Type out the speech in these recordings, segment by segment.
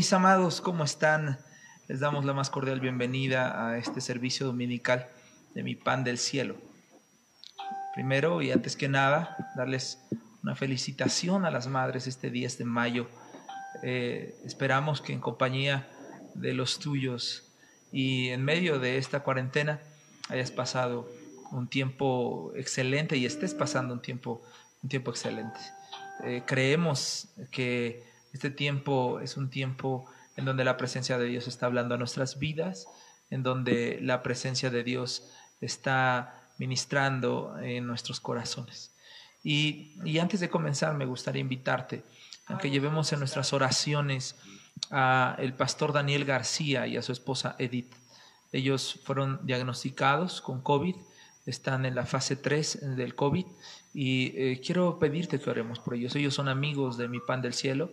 Mis amados, ¿cómo están? Les damos la más cordial bienvenida a este servicio dominical de mi pan del cielo. Primero y antes que nada, darles una felicitación a las madres este 10 de mayo. Eh, esperamos que en compañía de los tuyos y en medio de esta cuarentena hayas pasado un tiempo excelente y estés pasando un tiempo, un tiempo excelente. Eh, creemos que este tiempo es un tiempo en donde la presencia de Dios está hablando a nuestras vidas, en donde la presencia de Dios está ministrando en nuestros corazones. Y, antes de comenzar, me gustaría invitarte a que llevemos en nuestras oraciones a el pastor Daniel García y a su esposa Edith. Ellos fueron diagnosticados con COVID, están en la fase 3 del COVID y eh, quiero pedirte que oremos por ellos. Ellos son amigos de mi pan del cielo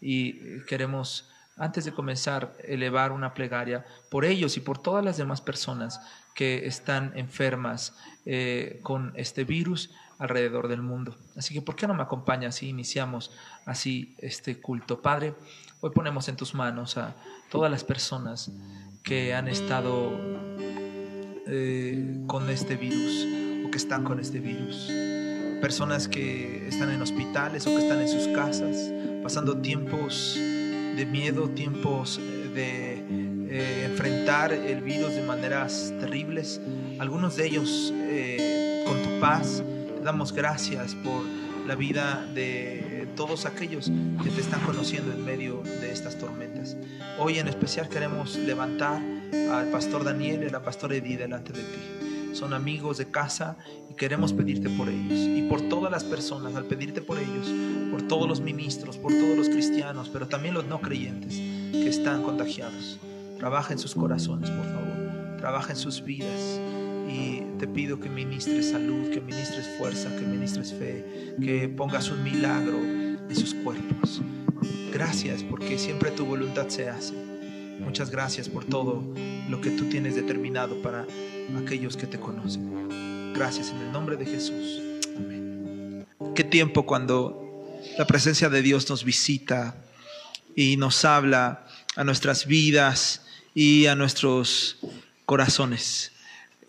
y eh, queremos, antes de comenzar, elevar una plegaria por ellos y por todas las demás personas que están enfermas eh, con este virus alrededor del mundo. Así que, ¿por qué no me acompañas y iniciamos así este culto? Padre, hoy ponemos en tus manos a todas las personas que han estado eh, con este virus o que están con este virus. Personas que están en hospitales o que están en sus casas pasando tiempos de miedo, tiempos eh, de eh, enfrentar el virus de maneras terribles. Algunos de ellos eh, con tu paz. Te damos gracias por la vida de todos aquellos que te están conociendo en medio de estas tormentas. Hoy en especial queremos levantar al pastor Daniel y a la pastora Edith delante de ti. Son amigos de casa y queremos pedirte por ellos y por todas las personas, al pedirte por ellos, por todos los ministros, por todos los cristianos, pero también los no creyentes que están contagiados. Trabaja en sus corazones, por favor. Trabaja en sus vidas. Y te pido que ministres salud, que ministres fuerza, que ministres fe, que pongas un milagro en sus cuerpos. Gracias porque siempre tu voluntad se hace. Muchas gracias por todo lo que tú tienes determinado para aquellos que te conocen. Gracias en el nombre de Jesús. Amén. Qué tiempo cuando la presencia de Dios nos visita y nos habla a nuestras vidas y a nuestros corazones.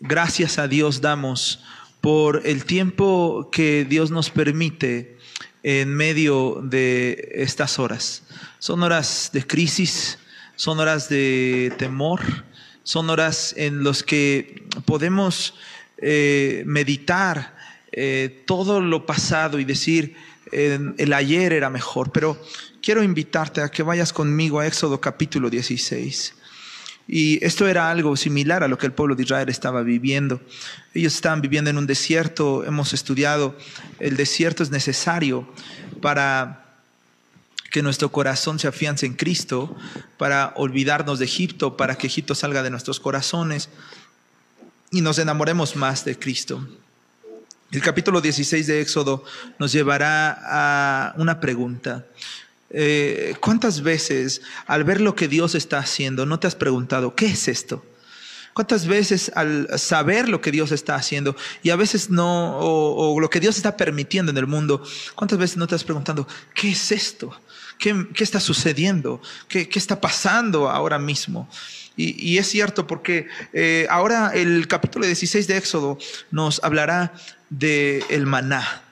Gracias a Dios damos por el tiempo que Dios nos permite en medio de estas horas. Son horas de crisis, son horas de temor, son horas en las que podemos eh, meditar eh, todo lo pasado y decir, el ayer era mejor, pero quiero invitarte a que vayas conmigo a Éxodo capítulo 16. Y esto era algo similar a lo que el pueblo de Israel estaba viviendo. Ellos estaban viviendo en un desierto, hemos estudiado, el desierto es necesario para que nuestro corazón se afiance en Cristo, para olvidarnos de Egipto, para que Egipto salga de nuestros corazones y nos enamoremos más de Cristo. El capítulo 16 de Éxodo nos llevará a una pregunta. Eh, ¿Cuántas veces al ver lo que Dios está haciendo no te has preguntado, ¿qué es esto? ¿Cuántas veces al saber lo que Dios está haciendo y a veces no, o, lo que Dios está permitiendo en el mundo, cuántas veces no te has preguntado, ¿qué es esto? ¿Qué, está sucediendo? ¿Qué, ¿Qué, está pasando ahora mismo? Y, es cierto porque eh, ahora el capítulo 16 de Éxodo nos hablará del el maná.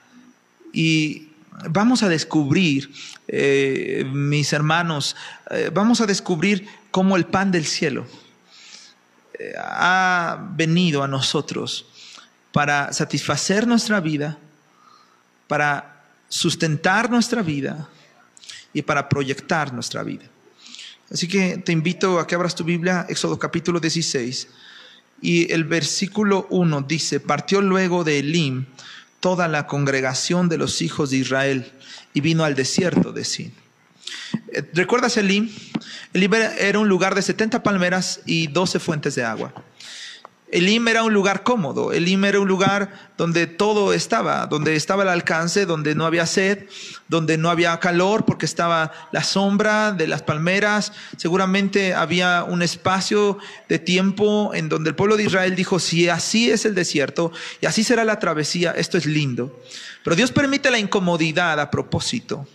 Y vamos a descubrir, eh, mis hermanos, eh, vamos a descubrir cómo el pan del cielo ha venido a nosotros para satisfacer nuestra vida, para sustentar nuestra vida y para proyectar nuestra vida. Así que te invito a que abras tu Biblia, Éxodo capítulo 16, y el versículo 1 dice, partió luego de Elim toda la congregación de los hijos de Israel y vino al desierto de Sin. Eh, ¿Recuerdas Elim? Elim era un lugar de 70 palmeras y 12 fuentes de agua. Elim era un lugar cómodo, Elim era un lugar donde todo estaba, donde estaba el alcance, donde no había sed, donde no había calor porque estaba la sombra de las palmeras. Seguramente había un espacio de tiempo en donde el pueblo de Israel dijo, si así es el desierto y así será la travesía, esto es lindo. Pero Dios permite la incomodidad a propósito.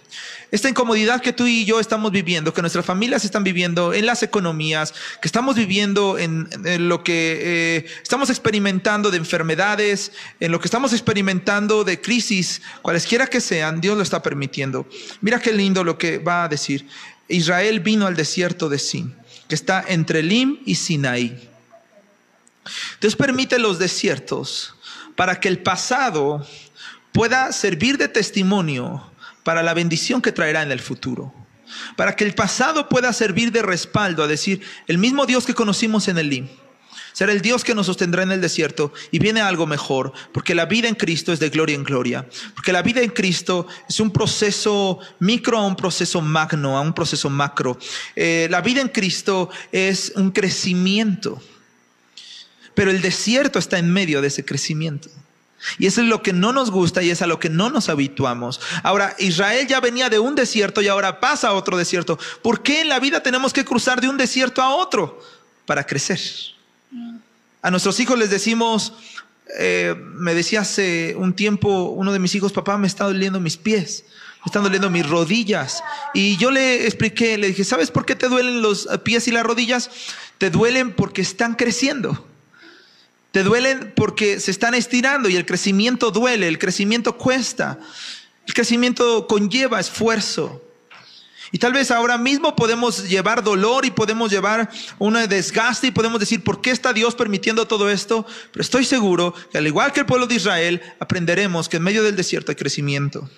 Esta incomodidad que tú y yo estamos viviendo, que nuestras familias están viviendo en las economías, que estamos viviendo en, lo que eh, estamos experimentando de enfermedades, en lo que estamos experimentando de crisis, cualesquiera que sean, Dios lo está permitiendo. Mira qué lindo lo que va a decir. Israel vino al desierto de Sin, que está entre Lim y Sinaí. Dios permite los desiertos para que el pasado pueda servir de testimonio para la bendición que traerá en el futuro. Para que el pasado pueda servir de respaldo a decir, el mismo Dios que conocimos en el Lim, será el Dios que nos sostendrá en el desierto y viene algo mejor, porque la vida en Cristo es de gloria en gloria, porque la vida en Cristo es un proceso micro a un proceso magno, a un proceso macro. Eh, la vida en Cristo es un crecimiento, pero el desierto está en medio de ese crecimiento. Y eso es lo que no nos gusta y es a lo que no nos habituamos. Ahora, Israel ya venía de un desierto y ahora pasa a otro desierto. ¿Por qué en la vida tenemos que cruzar de un desierto a otro? Para crecer. A nuestros hijos les decimos, eh, me decía hace un tiempo uno de mis hijos, papá, me está doliendo mis pies, me están doliendo mis rodillas. Y yo le expliqué, le dije, ¿sabes por qué te duelen los pies y las rodillas? Te duelen porque están creciendo. Te duelen porque se están estirando y el crecimiento duele, el crecimiento cuesta, el crecimiento conlleva esfuerzo. Y tal vez ahora mismo podemos llevar dolor y podemos llevar un desgaste y podemos decir, ¿por qué está Dios permitiendo todo esto? Pero estoy seguro que al igual que el pueblo de Israel, aprenderemos que en medio del desierto hay crecimiento.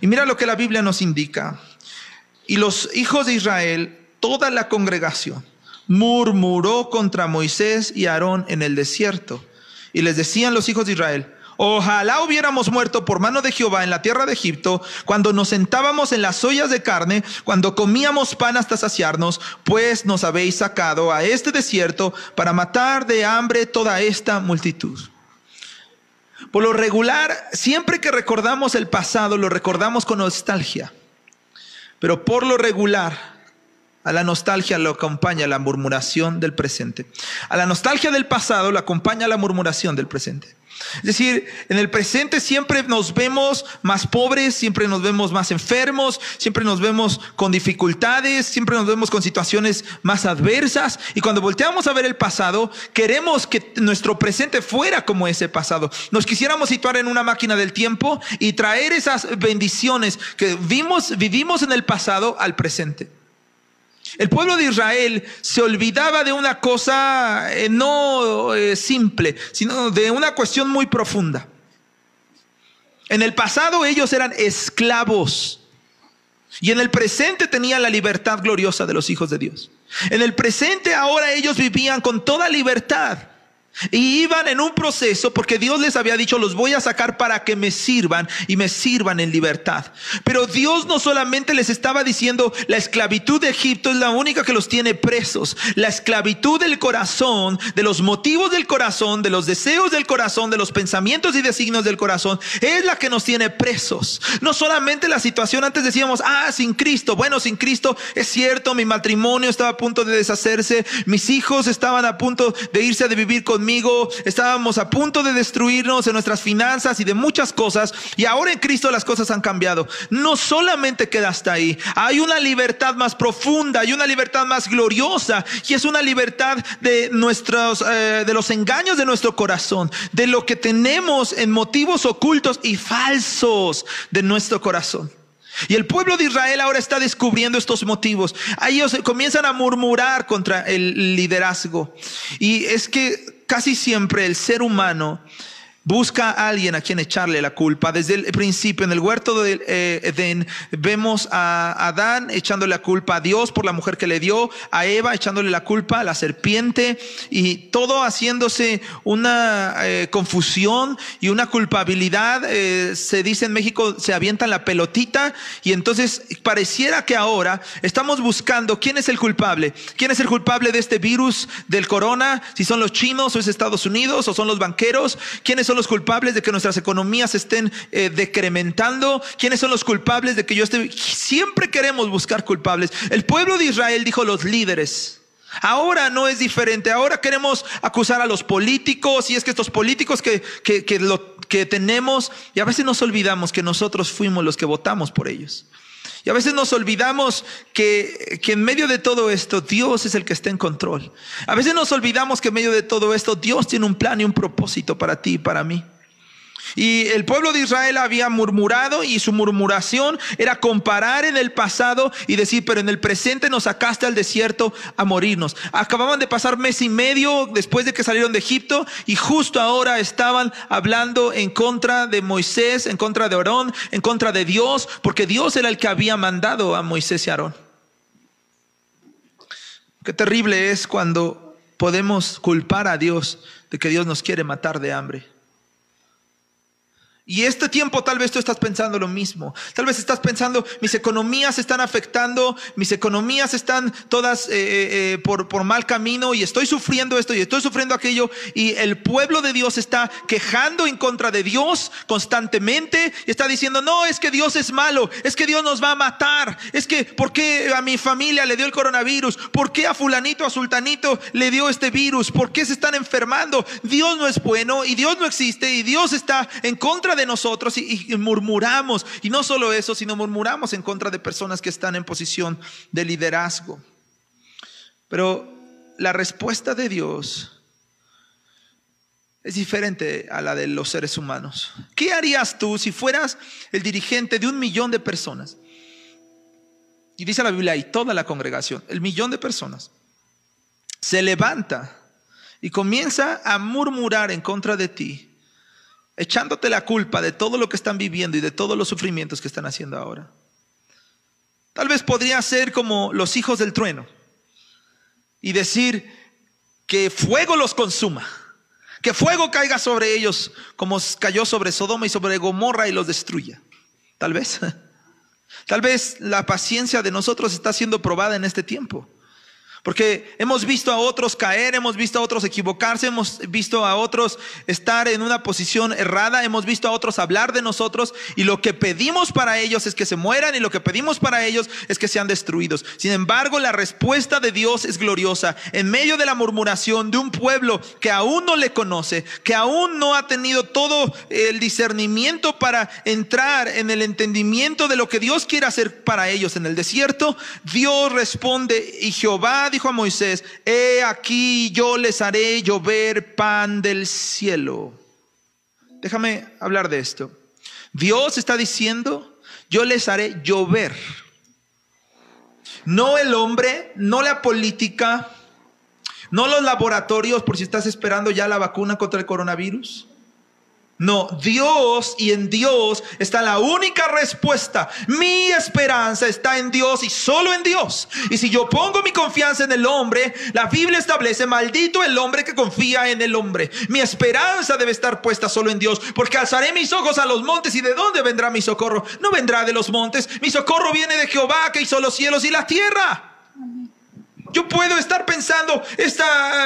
Y mira lo que la Biblia nos indica. Y los hijos de Israel, toda la congregación, murmuró contra Moisés y Aarón en el desierto. Y les decían los hijos de Israel, Ojalá hubiéramos muerto por mano de Jehová en la tierra de Egipto, cuando nos sentábamos en las ollas de carne, cuando comíamos pan hasta saciarnos, pues nos habéis sacado a este desierto para matar de hambre toda esta multitud. Por lo regular, siempre que recordamos el pasado, lo recordamos con nostalgia. Pero por lo regular, a la nostalgia lo acompaña la murmuración del presente. A la nostalgia del pasado lo acompaña la murmuración del presente. Es decir, en el presente siempre nos vemos más pobres, siempre nos vemos más enfermos, siempre nos vemos con dificultades, siempre nos vemos con situaciones más adversas. Y cuando volteamos a ver el pasado, queremos que nuestro presente fuera como ese pasado. Nos quisiéramos situar en una máquina del tiempo y traer esas bendiciones que vimos, vivimos en el pasado al presente. El pueblo de Israel se olvidaba de una cosa eh, no eh, simple, sino de una cuestión muy profunda. En el pasado ellos eran esclavos y en el presente tenían la libertad gloriosa de los hijos de Dios. En el presente ahora ellos vivían con toda libertad. Y iban en un proceso porque Dios les había dicho, los voy a sacar para que me sirvan y me sirvan en libertad. Pero Dios no solamente les estaba diciendo, la esclavitud de Egipto es la única que los tiene presos. La esclavitud del corazón, de los motivos del corazón, de los deseos del corazón, de los pensamientos y designios del corazón, es la que nos tiene presos. No solamente la situación, antes decíamos, ah, sin Cristo. Bueno, sin Cristo es cierto, mi matrimonio estaba a punto de deshacerse, mis hijos estaban a punto de irse a vivir conmigo estábamos a punto de destruirnos en nuestras finanzas y de muchas cosas, y ahora en Cristo las cosas han cambiado. No solamente queda hasta ahí, hay una libertad más profunda, hay una libertad más gloriosa, y es una libertad de nuestros, eh, de los engaños de nuestro corazón, de lo que tenemos en motivos ocultos y falsos de nuestro corazón. Y el pueblo de Israel ahora está descubriendo estos motivos. Ellos comienzan a murmurar contra el liderazgo. Y es que casi siempre el ser humano busca a alguien a quien echarle la culpa. Desde el principio, en el huerto de eh, Edén, vemos a Adán echándole la culpa a Dios por la mujer que le dio, a Eva echándole la culpa a la serpiente y todo haciéndose una eh, confusión y una culpabilidad. Eh, se dice en México, se avientan la pelotita y entonces pareciera que ahora estamos buscando quién es el culpable. ¿Quién es el culpable de este virus del corona? Si son los chinos o es Estados Unidos o son los banqueros. ¿Quiénes son los culpables de que nuestras economías estén eh, decrementando? ¿Quiénes son los culpables de que yo esté... Siempre queremos buscar culpables. El pueblo de Israel dijo los líderes. Ahora no es diferente. Ahora queremos acusar a los políticos y es que estos políticos que, que, lo, que tenemos y a veces nos olvidamos que nosotros fuimos los que votamos por ellos. Y a veces nos olvidamos que, que, en medio de todo esto Dios es el que está en control. A veces nos olvidamos que en medio de todo esto Dios tiene un plan y un propósito para ti y para mí. Y el pueblo de Israel había murmurado y su murmuración era comparar en el pasado y decir, pero en el presente nos sacaste al desierto a morirnos. Acababan de pasar mes y medio después de que salieron de Egipto y justo ahora estaban hablando en contra de Moisés, en contra de Aarón, en contra de Dios, porque Dios era el que había mandado a Moisés y Aarón. Qué terrible es cuando podemos culpar a Dios de que Dios nos quiere matar de hambre. Y este tiempo tal vez tú estás pensando lo mismo. Tal vez estás pensando, mis economías están afectando, mis economías están todas eh, eh, eh, por, por mal camino y estoy sufriendo esto y estoy sufriendo aquello. Y el pueblo de Dios está quejando en contra de Dios constantemente y está diciendo, no, es que Dios es malo, es que Dios nos va a matar, es que, ¿por qué a mi familia le dio el coronavirus? ¿Por qué a fulanito, a sultanito le dio este virus? ¿Por qué se están enfermando? Dios no es bueno y Dios no existe y Dios está en contra de de nosotros y, murmuramos. Y no solo eso, sino murmuramos en contra de personas que están en posición de liderazgo. Pero la respuesta de Dios es diferente a la de los seres humanos. ¿Qué harías tú si fueras el dirigente de un millón de personas? Y dice la Biblia, y toda la congregación, el millón de personas, se levanta y comienza a murmurar en contra de ti echándote la culpa de todo lo que están viviendo y de todos los sufrimientos que están haciendo ahora. Tal vez podría ser como los hijos del trueno y decir que fuego los consuma, que fuego caiga sobre ellos como cayó sobre Sodoma y sobre Gomorra y los destruya. Tal vez. Tal vez la paciencia de nosotros está siendo probada en este tiempo. Porque hemos visto a otros caer, hemos visto a otros equivocarse, hemos visto a otros estar en una posición errada, hemos visto a otros hablar de nosotros y lo que pedimos para ellos es que se mueran y lo que pedimos para ellos es que sean destruidos. Sin embargo, la respuesta de Dios es gloriosa. En medio de la murmuración de un pueblo que aún no le conoce, que aún no ha tenido todo el discernimiento para entrar en el entendimiento de lo que Dios quiere hacer para ellos en el desierto, Dios responde y Jehová dijo a Moisés, he aquí yo les haré llover pan del cielo. Déjame hablar de esto. Dios está diciendo, yo les haré llover. No el hombre, no la política, no los laboratorios por si estás esperando ya la vacuna contra el coronavirus. No, Dios y en Dios está la única respuesta. Mi esperanza está en Dios y solo en Dios. Y si yo pongo mi confianza en el hombre, la Biblia establece, maldito el hombre que confía en el hombre. Mi esperanza debe estar puesta solo en Dios, porque alzaré mis ojos a los montes y de dónde vendrá mi socorro. No vendrá de los montes, mi socorro viene de Jehová que hizo los cielos y la tierra. Yo puedo estar pensando, esta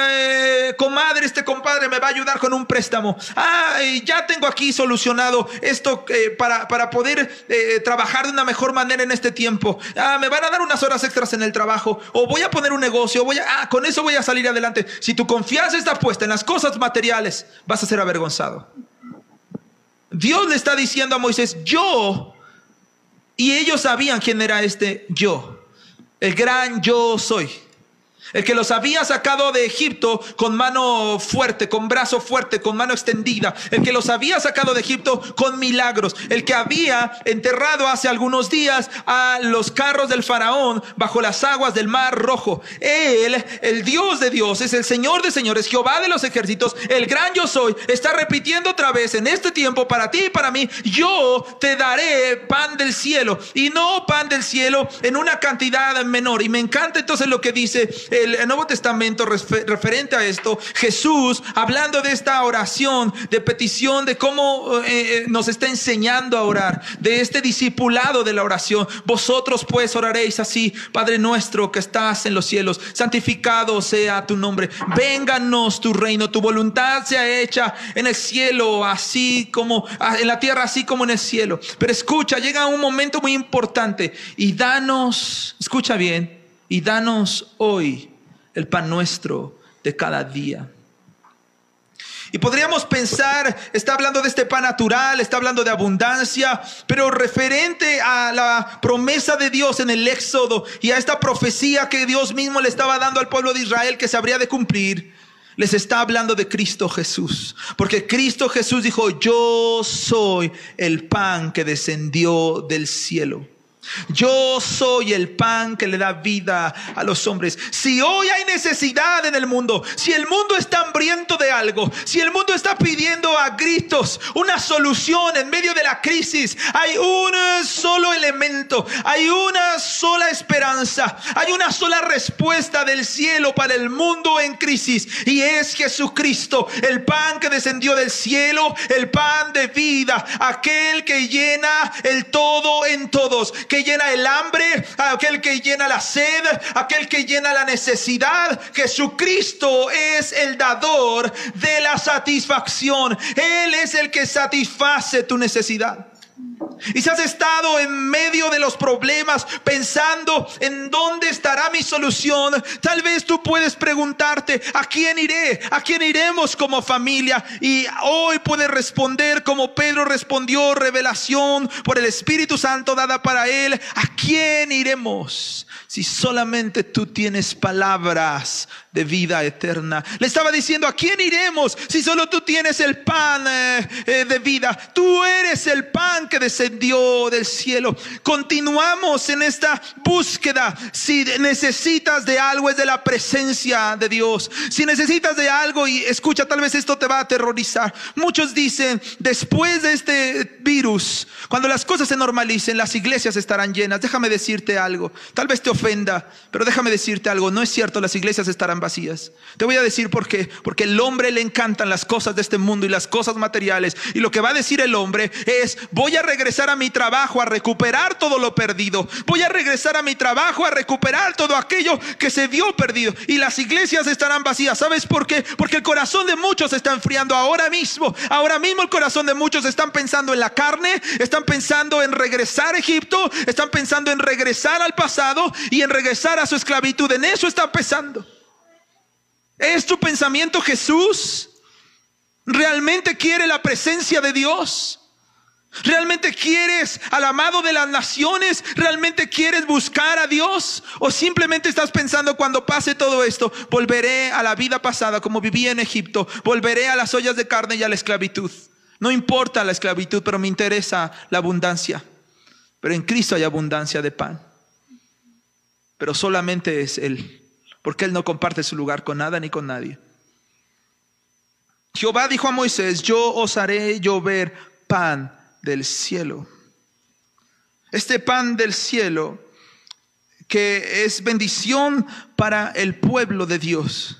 eh, comadre, este compadre me va a ayudar con un préstamo. Ah, ya tengo aquí solucionado esto eh, para, para, poder eh, trabajar de una mejor manera en este tiempo. Ah, me van a dar unas horas extras en el trabajo. O voy a poner un negocio. Voy a, ah, con eso voy a salir adelante. Si tu confianza está puesta en las cosas materiales, vas a ser avergonzado. Dios le está diciendo a Moisés, yo, y ellos sabían quién era este yo, el gran yo soy. El que los había sacado de Egipto con mano fuerte, con brazo fuerte, con mano extendida. El que los había sacado de Egipto con milagros. El que había enterrado hace algunos días a los carros del faraón bajo las aguas del mar rojo. Él, el Dios de dioses, el Señor de señores, Jehová de los ejércitos, el gran yo soy, está repitiendo otra vez en este tiempo para ti y para mí, yo te daré pan del cielo. Y no pan del cielo en una cantidad menor. Y me encanta entonces lo que dice el Nuevo Testamento referente a esto, Jesús hablando de esta oración de petición, de cómo eh, eh, nos está enseñando a orar, de este discipulado de la oración. Vosotros pues oraréis así, Padre nuestro que estás en los cielos, santificado sea tu nombre, vénganos tu reino, tu voluntad sea hecha en el cielo, así como en la tierra, así como en el cielo. Pero escucha, llega un momento muy importante y danos, escucha bien, y danos hoy el pan nuestro de cada día. Y podríamos pensar, está hablando de este pan natural, está hablando de abundancia, pero referente a la promesa de Dios en el Éxodo y a esta profecía que Dios mismo le estaba dando al pueblo de Israel que se habría de cumplir, les está hablando de Cristo Jesús. Porque Cristo Jesús dijo, yo soy el pan que descendió del cielo. Yo soy el pan que le da vida a los hombres. Si hoy hay necesidad en el mundo, si el mundo está hambriento de algo, si el mundo está pidiendo a gritos una solución en medio de la crisis, hay un solo elemento, hay una sola esperanza, hay una sola respuesta del cielo para el mundo en crisis y es Jesucristo, el pan que descendió del cielo, el pan de vida, aquel que llena el todo en todos que llena el hambre, aquel que llena la sed, aquel que llena la necesidad. Jesucristo es el dador de la satisfacción. Él es el que satisface tu necesidad. Y si has estado en medio de los problemas pensando en dónde estará mi solución, tal vez tú puedes preguntarte, ¿a quién iré? ¿A quién iremos como familia? Y hoy puedes responder como Pedro respondió, revelación por el Espíritu Santo dada para él, ¿a quién iremos? Si solamente tú tienes palabras de vida eterna. Le estaba diciendo, ¿a quién iremos si solo tú tienes el pan eh, eh, de vida? Tú eres el pan que descendió del cielo. Continuamos en esta búsqueda. Si necesitas de algo es de la presencia de Dios. Si necesitas de algo y escucha, tal vez esto te va a aterrorizar. Muchos dicen, después de este virus, cuando las cosas se normalicen, las iglesias estarán llenas. Déjame decirte algo. Tal vez te ofenda, pero déjame decirte algo. No es cierto, las iglesias estarán vacías. Te voy a decir por qué. Porque el hombre le encantan las cosas de este mundo y las cosas materiales. Y lo que va a decir el hombre es, voy a regresar a mi trabajo a recuperar todo lo perdido. Voy a regresar a mi trabajo a recuperar todo aquello que se vio perdido. Y las iglesias estarán vacías. ¿Sabes por qué? Porque el corazón de muchos se está enfriando ahora mismo. Ahora mismo el corazón de muchos están pensando en la carne, están pensando en regresar a Egipto, están pensando en regresar al pasado y en regresar a su esclavitud. En eso están pensando. ¿Es tu pensamiento Jesús? ¿Realmente quiere la presencia de Dios? ¿Realmente quieres al amado de las naciones? ¿Realmente quieres buscar a Dios? ¿O simplemente estás pensando cuando pase todo esto, volveré a la vida pasada como vivía en Egipto, volveré a las ollas de carne y a la esclavitud? No importa la esclavitud, pero me interesa la abundancia. Pero en Cristo hay abundancia de pan. Pero solamente es Él porque Él no comparte su lugar con nada ni con nadie. Jehová dijo a Moisés, yo os haré llover pan del cielo. Este pan del cielo que es bendición para el pueblo de Dios,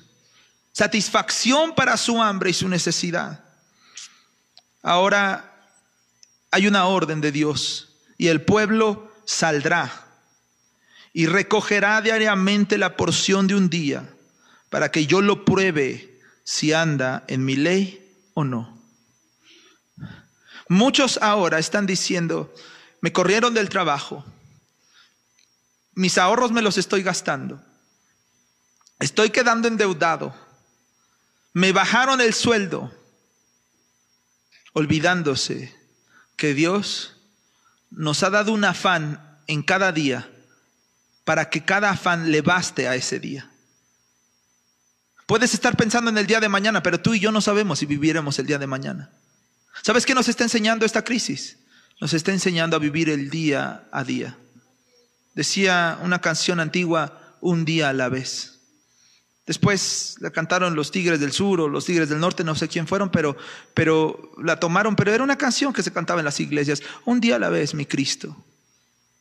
satisfacción para su hambre y su necesidad. Ahora hay una orden de Dios y el pueblo saldrá y recogerá diariamente la porción de un día para que yo lo pruebe si anda en mi ley o no. Muchos ahora están diciendo, me corrieron del trabajo, mis ahorros me los estoy gastando, estoy quedando endeudado, me bajaron el sueldo, olvidándose que Dios nos ha dado un afán en cada día para que cada afán le baste a ese día. Puedes estar pensando en el día de mañana, pero tú y yo no sabemos si viviremos el día de mañana. ¿Sabes qué nos está enseñando esta crisis? Nos está enseñando a vivir el día a día. Decía una canción antigua, un día a la vez. Después la cantaron los Tigres del Sur o los Tigres del Norte, no sé quién fueron, pero, pero la tomaron, pero era una canción que se cantaba en las iglesias. Un día a la vez, mi Cristo.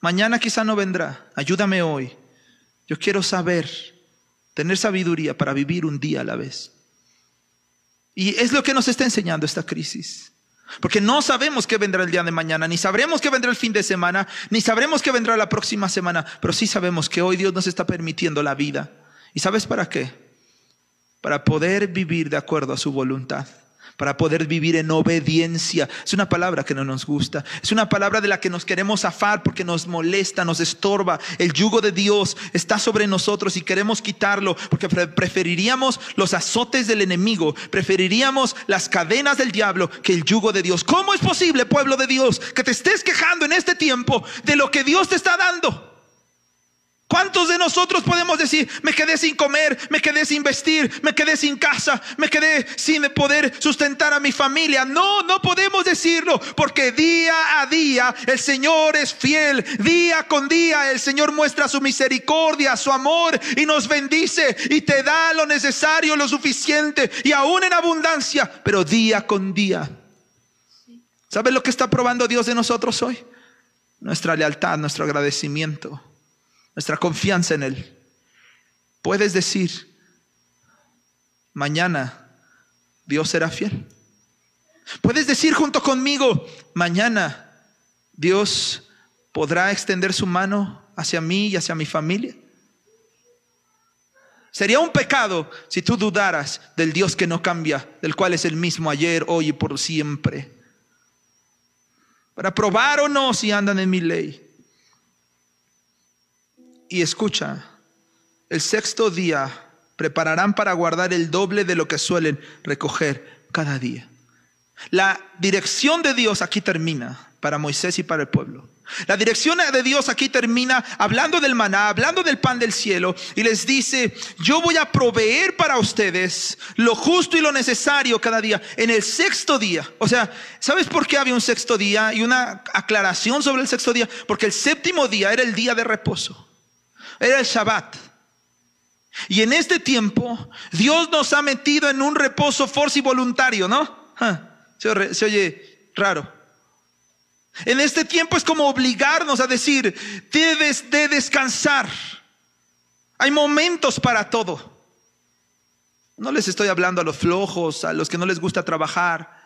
Mañana quizá no vendrá. Ayúdame hoy. Yo quiero saber, tener sabiduría para vivir un día a la vez. Y es lo que nos está enseñando esta crisis. Porque no sabemos qué vendrá el día de mañana, ni sabremos qué vendrá el fin de semana, ni sabremos qué vendrá la próxima semana, pero sí sabemos que hoy Dios nos está permitiendo la vida. ¿Y sabes para qué? Para poder vivir de acuerdo a su voluntad para poder vivir en obediencia. Es una palabra que no nos gusta. Es una palabra de la que nos queremos zafar porque nos molesta, nos estorba. El yugo de Dios está sobre nosotros y queremos quitarlo porque preferiríamos los azotes del enemigo, preferiríamos las cadenas del diablo que el yugo de Dios. ¿Cómo es posible, pueblo de Dios, que te estés quejando en este tiempo de lo que Dios te está dando? ¿Cuántos de nosotros podemos decir, me quedé sin comer, me quedé sin vestir, me quedé sin casa, me quedé sin poder sustentar a mi familia? No, no podemos decirlo, porque día a día el Señor es fiel, día con día el Señor muestra su misericordia, su amor y nos bendice y te da lo necesario, lo suficiente y aún en abundancia, pero día con día. ¿Sabes lo que está probando Dios de nosotros hoy? Nuestra lealtad, nuestro agradecimiento nuestra confianza en Él. Puedes decir, mañana Dios será fiel. Puedes decir junto conmigo, mañana Dios podrá extender su mano hacia mí y hacia mi familia. Sería un pecado si tú dudaras del Dios que no cambia, del cual es el mismo ayer, hoy y por siempre. Para probar o no si andan en mi ley. Y escucha, el sexto día prepararán para guardar el doble de lo que suelen recoger cada día. La dirección de Dios aquí termina para Moisés y para el pueblo. La dirección de Dios aquí termina hablando del maná, hablando del pan del cielo y les dice, yo voy a proveer para ustedes lo justo y lo necesario cada día en el sexto día. O sea, ¿sabes por qué había un sexto día y una aclaración sobre el sexto día? Porque el séptimo día era el día de reposo era el Shabbat. Y en este tiempo Dios nos ha metido en un reposo force y voluntario, ¿no? Se, se oye raro. En este tiempo es como obligarnos a decir, debes de descansar. Hay momentos para todo. No les estoy hablando a los flojos, a los que no les gusta trabajar,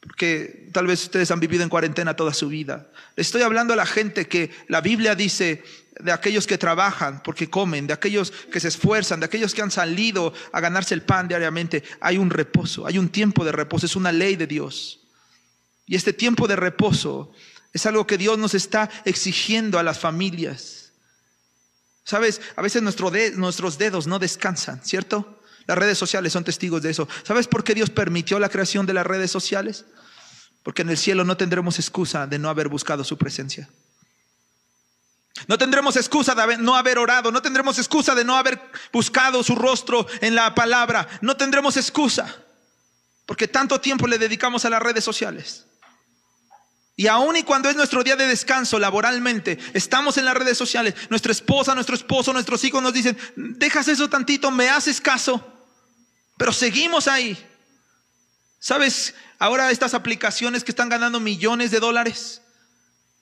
porque tal vez ustedes han vivido en cuarentena toda su vida. Les estoy hablando a la gente que la Biblia dice, de aquellos que trabajan porque comen, de aquellos que se esfuerzan, de aquellos que han salido a ganarse el pan diariamente. Hay un reposo, hay un tiempo de reposo, es una ley de Dios. Y este tiempo de reposo es algo que Dios nos está exigiendo a las familias. Sabes, a veces nuestros dedos no descansan, ¿cierto? Las redes sociales son testigos de eso. ¿Sabes por qué Dios permitió la creación de las redes sociales? Porque en el cielo no tendremos excusa de no haber buscado su presencia. No tendremos excusa de no haber orado, no tendremos excusa de no haber buscado su rostro en la palabra, no tendremos excusa, porque tanto tiempo le dedicamos a las redes sociales. Y aun y cuando es nuestro día de descanso laboralmente, estamos en las redes sociales, nuestra esposa, nuestro esposo, nuestros hijos nos dicen, dejas eso tantito, me haces caso, pero seguimos ahí. ¿Sabes? Ahora estas aplicaciones que están ganando millones de dólares,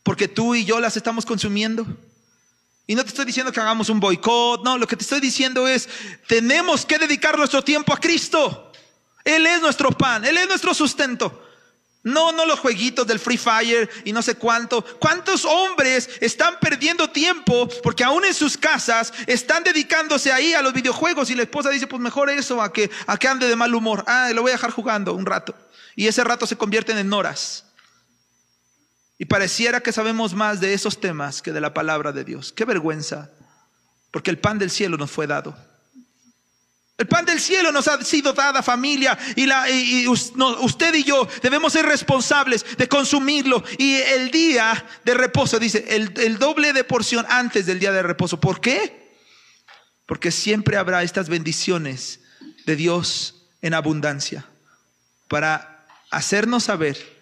porque tú y yo las estamos consumiendo. Y no te estoy diciendo que hagamos un boicot, no, lo que te estoy diciendo es, tenemos que dedicar nuestro tiempo a Cristo. Él es nuestro pan, Él es nuestro sustento. No, no los jueguitos del Free Fire y no sé cuánto. ¿Cuántos hombres están perdiendo tiempo porque aún en sus casas están dedicándose ahí a los videojuegos y la esposa dice, pues mejor eso a que, a que ande de mal humor. Ah, lo voy a dejar jugando un rato. Y ese rato se convierten en horas. Y pareciera que sabemos más de esos temas que de la palabra de Dios. Qué vergüenza, porque el pan del cielo nos fue dado. El pan del cielo nos ha sido dada familia y, usted y yo debemos ser responsables de consumirlo. Y el día de reposo, dice, el doble de porción antes del día de reposo. ¿Por qué? Porque siempre habrá estas bendiciones de Dios en abundancia para hacernos saber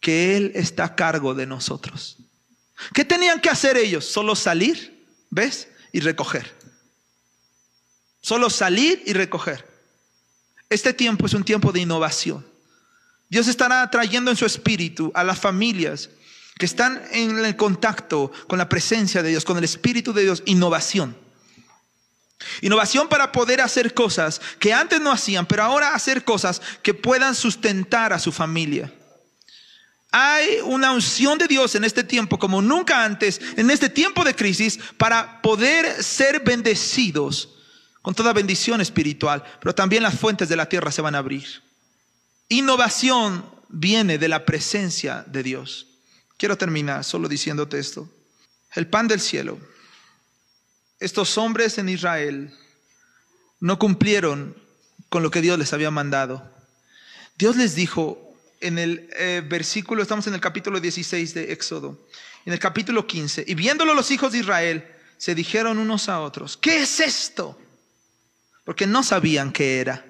que Él está a cargo de nosotros. ¿Qué tenían que hacer ellos? Solo salir, ¿ves? Y recoger. Solo salir y recoger. Este tiempo es un tiempo de innovación. Dios estará trayendo en su espíritu a las familias que están en el contacto con la presencia de Dios, con el espíritu de Dios, innovación. Innovación para poder hacer cosas que antes no hacían, pero ahora hacer cosas que puedan sustentar a su familia. Hay una unción de Dios en este tiempo como nunca antes, en este tiempo de crisis, para poder ser bendecidos con toda bendición espiritual, pero también las fuentes de la tierra se van a abrir. innovación viene de la presencia de Dios. Quiero terminar solo diciéndote esto. El pan del cielo. Estos hombres en Israel no cumplieron con lo que Dios les había mandado. Dios les dijo en el eh, versículo, estamos en el capítulo 16 de Éxodo, en el capítulo 15, y viéndolo los hijos de Israel, se dijeron unos a otros, ¿qué es esto? Porque no sabían qué era.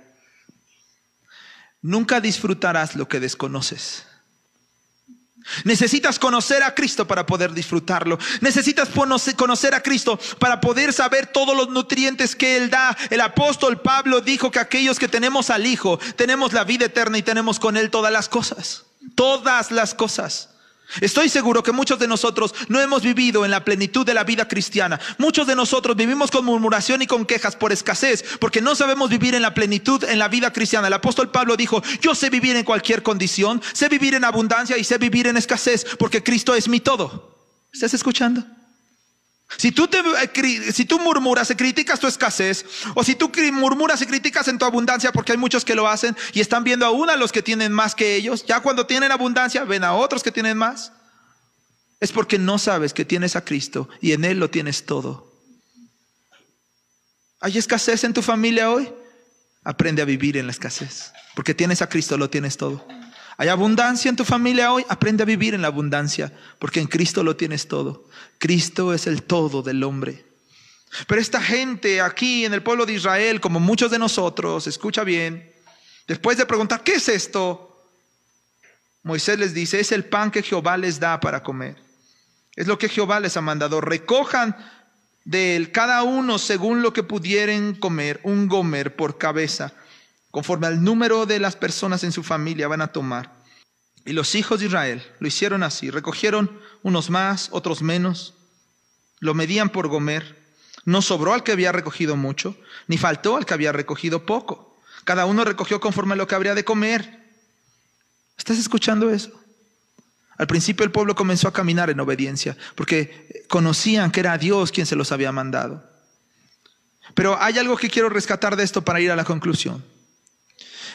Nunca disfrutarás lo que desconoces. Necesitas conocer a Cristo para poder disfrutarlo. Necesitas conocer a Cristo para poder saber todos los nutrientes que Él da. El apóstol Pablo dijo que aquellos que tenemos al Hijo, tenemos la vida eterna y tenemos con Él todas las cosas. Todas las cosas. Estoy seguro que muchos de nosotros no hemos vivido en la plenitud de la vida cristiana. Muchos de nosotros vivimos con murmuración y con quejas por escasez, porque no sabemos vivir en la plenitud en la vida cristiana. El apóstol Pablo dijo, yo sé vivir en cualquier condición, sé vivir en abundancia y sé vivir en escasez, porque Cristo es mi todo. ¿Estás escuchando? Si tú, te, eh, si tú murmuras y criticas tu escasez, o si tú murmuras y criticas en tu abundancia, porque hay muchos que lo hacen y están viendo aún a los que tienen más que ellos, ya cuando tienen abundancia ven a otros que tienen más, es porque no sabes que tienes a Cristo y en Él lo tienes todo. ¿Hay escasez en tu familia hoy? Aprende a vivir en la escasez, porque tienes a Cristo, lo tienes todo. ¿Hay abundancia en tu familia hoy? Aprende a vivir en la abundancia, porque en Cristo lo tienes todo. Cristo es el todo del hombre. Pero esta gente aquí en el pueblo de Israel, como muchos de nosotros, escucha bien, después de preguntar, ¿qué es esto? Moisés les dice, es el pan que Jehová les da para comer. Es lo que Jehová les ha mandado. Recojan de él cada uno según lo que pudieren comer, un gomer por cabeza conforme al número de las personas en su familia van a tomar. Y los hijos de Israel lo hicieron así, recogieron unos más, otros menos, lo medían por Gomer, no sobró al que había recogido mucho, ni faltó al que había recogido poco. Cada uno recogió conforme a lo que habría de comer. ¿Estás escuchando eso? Al principio el pueblo comenzó a caminar en obediencia, porque conocían que era Dios quien se los había mandado. Pero hay algo que quiero rescatar de esto para ir a la conclusión.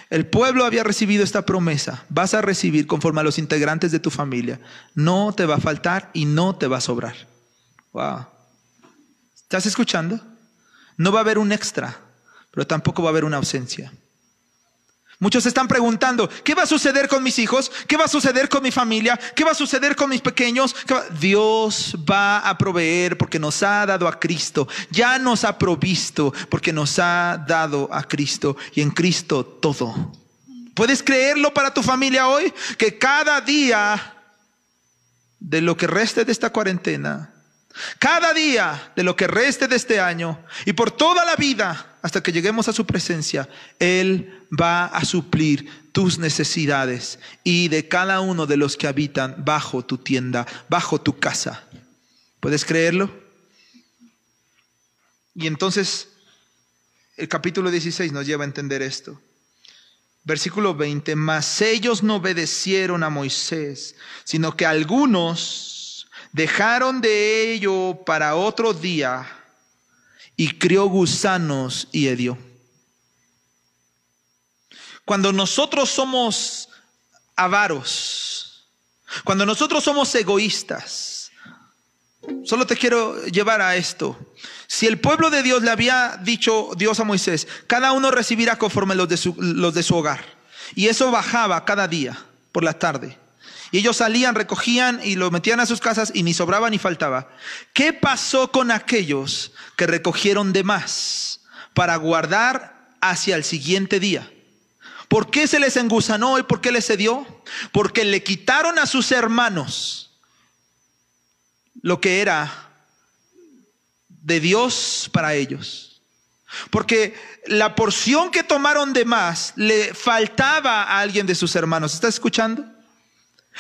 El pueblo había recibido esta promesa. Vas a recibir conforme a los integrantes de tu familia. No te va a faltar y no te va a sobrar. Wow. ¿Estás escuchando? No va a haber un extra, pero tampoco va a haber una ausencia. Muchos están preguntando, ¿qué va a suceder con mis hijos? ¿Qué va a suceder con mi familia? ¿Qué va a suceder con mis pequeños? Dios va a proveer porque nos ha dado a Cristo. Ya nos ha provisto porque nos ha dado a Cristo y en Cristo todo. ¿Puedes creerlo para tu familia hoy? Que cada día de lo que reste de esta cuarentena, cada día de lo que reste de este año y por toda la vida hasta que lleguemos a su presencia, Él va a suplir tus necesidades y de cada uno de los que habitan bajo tu tienda, bajo tu casa. ¿Puedes creerlo? Y entonces el capítulo 16 nos lleva a entender esto. Versículo 20, mas ellos no obedecieron a Moisés, sino que algunos dejaron de ello para otro día y crió gusanos y hedió. Cuando nosotros somos avaros, cuando nosotros somos egoístas, solo te quiero llevar a esto. Si el pueblo de Dios le había dicho Dios a Moisés, cada uno recibirá conforme los de su, los de su hogar. Y eso bajaba cada día por la tarde. Y ellos salían, recogían y lo metían a sus casas y ni sobraba ni faltaba. ¿Qué pasó con aquellos que recogieron de más para guardar hacia el siguiente día? ¿Por qué se les engusanó y por qué les cedió? Porque le quitaron a sus hermanos lo que era de Dios para ellos. Porque la porción que tomaron de más le faltaba a alguien de sus hermanos. ¿Estás escuchando?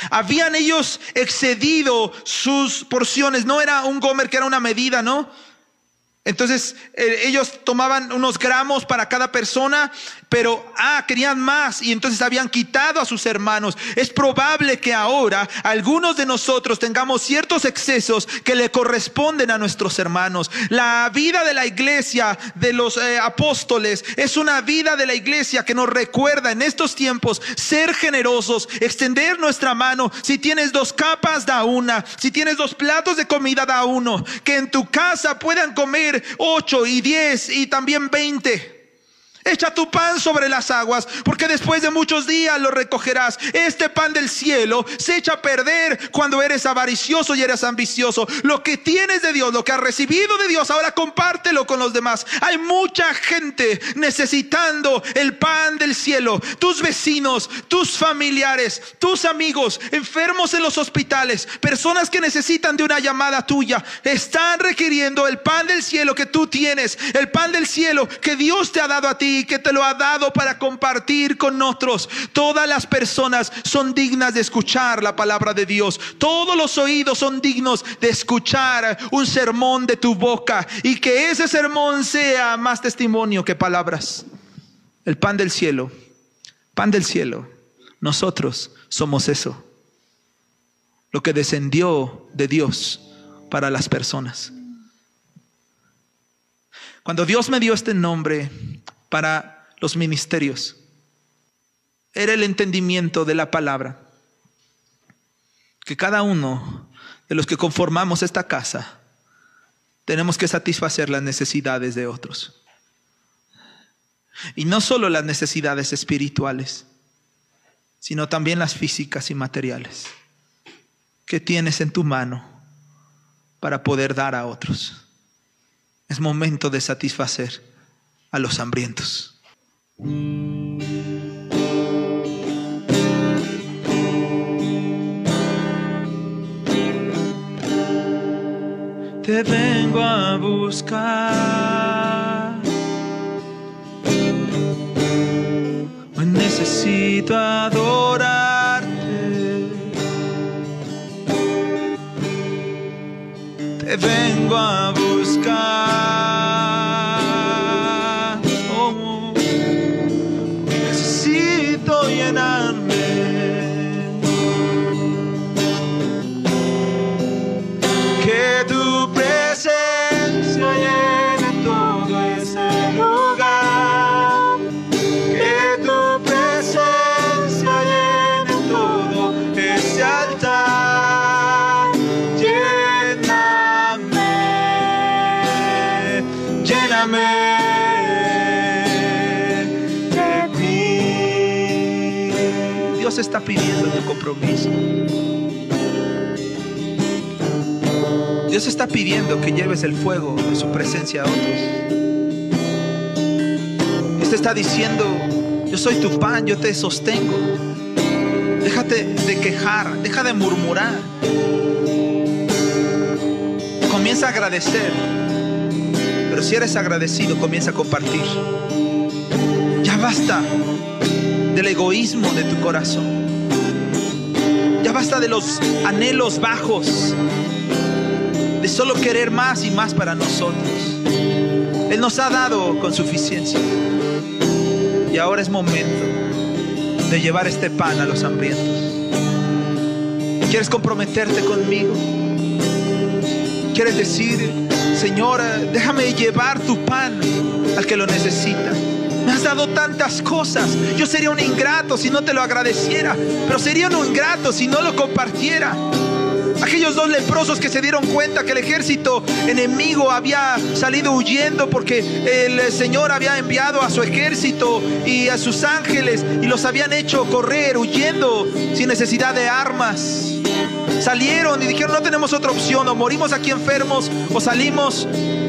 Habían ellos excedido sus porciones. No era un gomer que era una medida, ¿no? Entonces eh, ellos tomaban unos gramos para cada persona, pero ah, querían más y entonces habían quitado a sus hermanos. Es probable que ahora algunos de nosotros tengamos ciertos excesos que le corresponden a nuestros hermanos. La vida de la iglesia de los eh, apóstoles es una vida de la iglesia que nos recuerda en estos tiempos ser generosos, extender nuestra mano. Si tienes dos capas, da una. Si tienes dos platos de comida, da uno. Que en tu casa puedan comer 8 y 10 y también 20. Echa tu pan sobre las aguas, porque después de muchos días lo recogerás. Este pan del cielo se echa a perder cuando eres avaricioso y eres ambicioso. Lo que tienes de Dios, lo que has recibido de Dios, ahora compártelo con los demás. Hay mucha gente necesitando el pan del cielo. Tus vecinos, tus familiares, tus amigos, enfermos en los hospitales, personas que necesitan de una llamada tuya, están requiriendo el pan del cielo que tú tienes, el pan del cielo que Dios te ha dado a ti que te lo ha dado para compartir con otros. Todas las personas son dignas de escuchar la palabra de Dios. Todos los oídos son dignos de escuchar un sermón de tu boca y que ese sermón sea más testimonio que palabras. El pan del cielo, pan del cielo. Nosotros somos eso. Lo que descendió de Dios para las personas. Cuando Dios me dio este nombre, para los ministerios. Era el entendimiento de la palabra. Que cada uno de los que conformamos esta casa tenemos que satisfacer las necesidades de otros. Y no solo las necesidades espirituales, sino también las físicas y materiales que tienes en tu mano para poder dar a otros. Es momento de satisfacer a los hambrientos. Te vengo a buscar. Hoy necesito adorarte. Te vengo a buscar. Está pidiendo tu compromiso. Dios está pidiendo que lleves el fuego de su presencia a otros. Dios te está diciendo, yo soy tu pan, yo te sostengo. Déjate de quejar, deja de murmurar. Comienza a agradecer. Pero si eres agradecido, comienza a compartir. Ya basta egoísmo de tu corazón. Ya basta de los anhelos bajos, de solo querer más y más para nosotros. Él nos ha dado con suficiencia. Y ahora es momento de llevar este pan a los hambrientos. ¿Quieres comprometerte conmigo? ¿Quieres decir, Señor, déjame llevar tu pan al que lo necesita? Me has dado tantas cosas. Yo sería un ingrato si no te lo agradeciera, pero sería un ingrato si no lo compartiera. Aquellos dos leprosos que se dieron cuenta que el ejército enemigo había salido huyendo porque el Señor había enviado a su ejército y a sus ángeles y los habían hecho correr huyendo sin necesidad de armas. Salieron y dijeron, no tenemos otra opción, o morimos aquí enfermos, o salimos,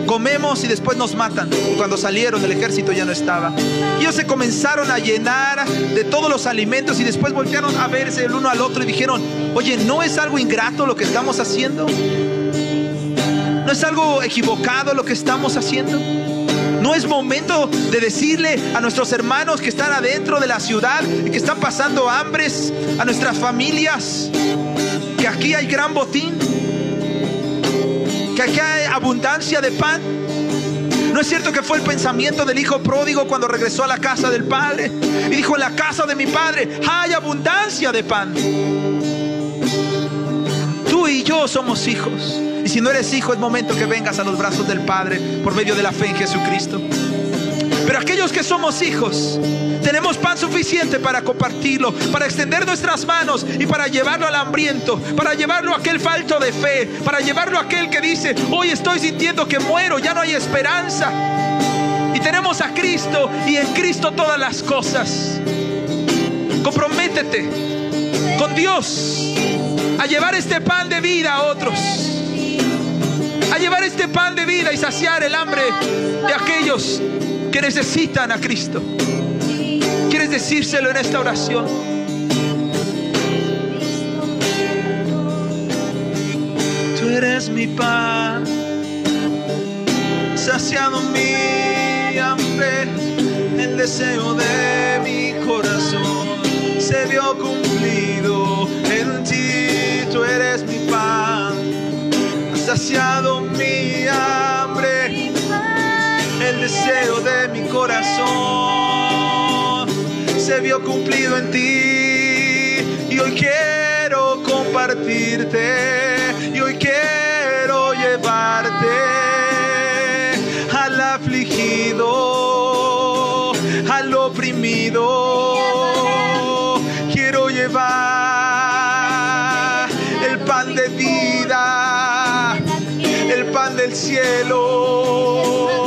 comemos y después nos matan. Cuando salieron el ejército ya no estaba. ellos se comenzaron a llenar de todos los alimentos y después voltearon a verse el uno al otro y dijeron, oye, ¿no es algo ingrato lo que estamos haciendo? ¿No es algo equivocado lo que estamos haciendo? No es momento de decirle a nuestros hermanos que están adentro de la ciudad y que están pasando hambres, a nuestras familias, que aquí hay gran botín, aquí hay abundancia de pan. ¿No es cierto que fue el pensamiento del hijo pródigo cuando regresó a la casa del padre? Y dijo, en la casa de mi padre hay abundancia de pan. Tú y yo somos hijos. Y si no eres hijo, es momento que vengas a los brazos del Padre por medio de la fe en Jesucristo. Pero aquellos que somos hijos, tenemos pan suficiente para compartirlo, para extender nuestras manos y para llevarlo al hambriento, para llevarlo a aquel falto de fe, para llevarlo a aquel que dice, hoy estoy sintiendo que muero, ya no hay esperanza. Y tenemos a Cristo y en Cristo todas las cosas. Comprométete con Dios a llevar este pan de vida a otros. A llevar este pan de vida y saciar el hambre de aquellos que necesitan a Cristo. ¿Quieres decírselo en esta oración? Tú eres mi pan, saciado mi hambre, el deseo de mi corazón se vio cumplido en ti. Tú eres mi pan, saciado mi hambre el deseo de mi corazón se vio cumplido en ti y hoy quiero compartirte y hoy quiero llevarte al afligido, al oprimido. Quiero llevar el pan de vida, el pan del cielo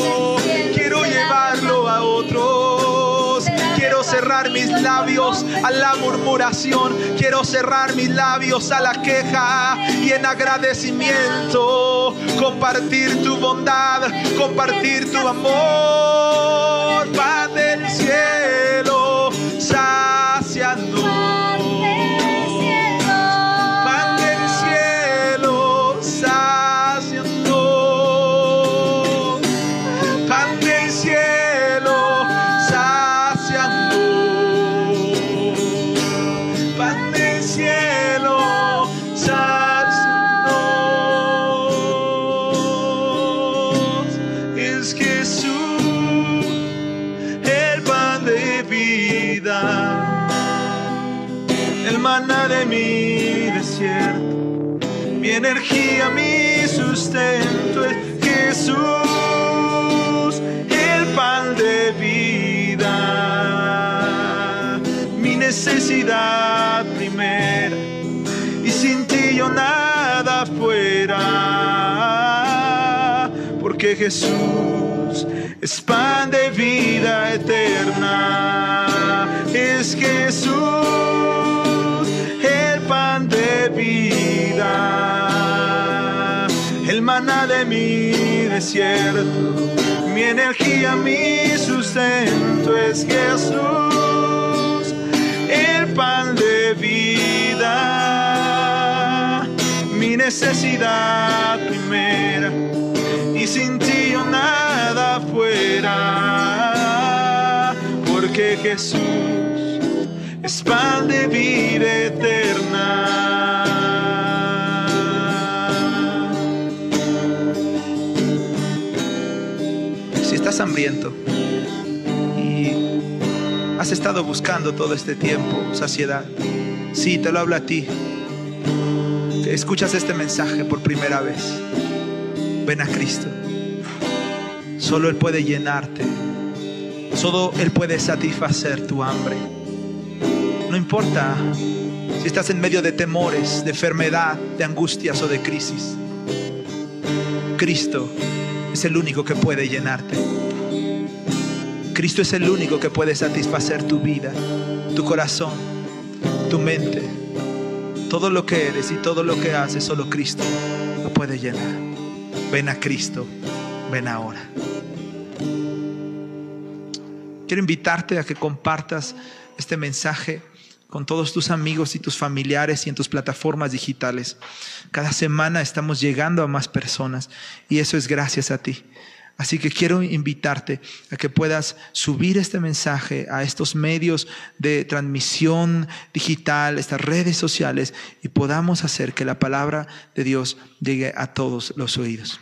cerrar mis labios a la murmuración. Quiero cerrar mis labios a la queja y en agradecimiento compartir tu bondad, compartir tu amor. Pan porque Jesús es pan de vida eterna, es Jesús de vida, el maná de mi desierto, mi energía, mi sustento. Es Jesús, el pan de vida, mi necesidad primera, y sin ti nada fuera, porque Jesús es pan de vida eterna. Si estás hambriento y has estado buscando todo este tiempo saciedad, sí, te lo hablo a ti. Escuchas este mensaje por primera vez. Ven a Cristo. Solo Él puede llenarte. Solo Él puede satisfacer tu hambre. No importa si estás en medio de temores, de enfermedad, de angustias o de crisis. Cristo es el único que puede llenarte. Cristo es el único que puede satisfacer tu vida, tu corazón, tu mente. Todo lo que eres y todo lo que haces, solo Cristo lo puede llenar. Ven a Cristo, ven ahora. Quiero invitarte a que compartas este mensaje con todos tus amigos y tus familiares y en tus plataformas digitales. Cada semana estamos llegando a más personas y eso es gracias a ti. Así que quiero invitarte a que puedas subir este mensaje a estos medios de transmisión digital, estas redes sociales, y podamos hacer que la palabra de Dios llegue a todos los oídos.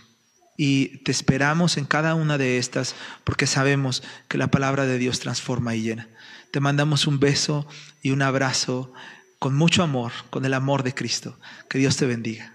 Y te esperamos en cada una de estas porque sabemos que la palabra de Dios transforma y llena. Te mandamos un beso y un abrazo con mucho amor, con el amor de Cristo. Que Dios te bendiga.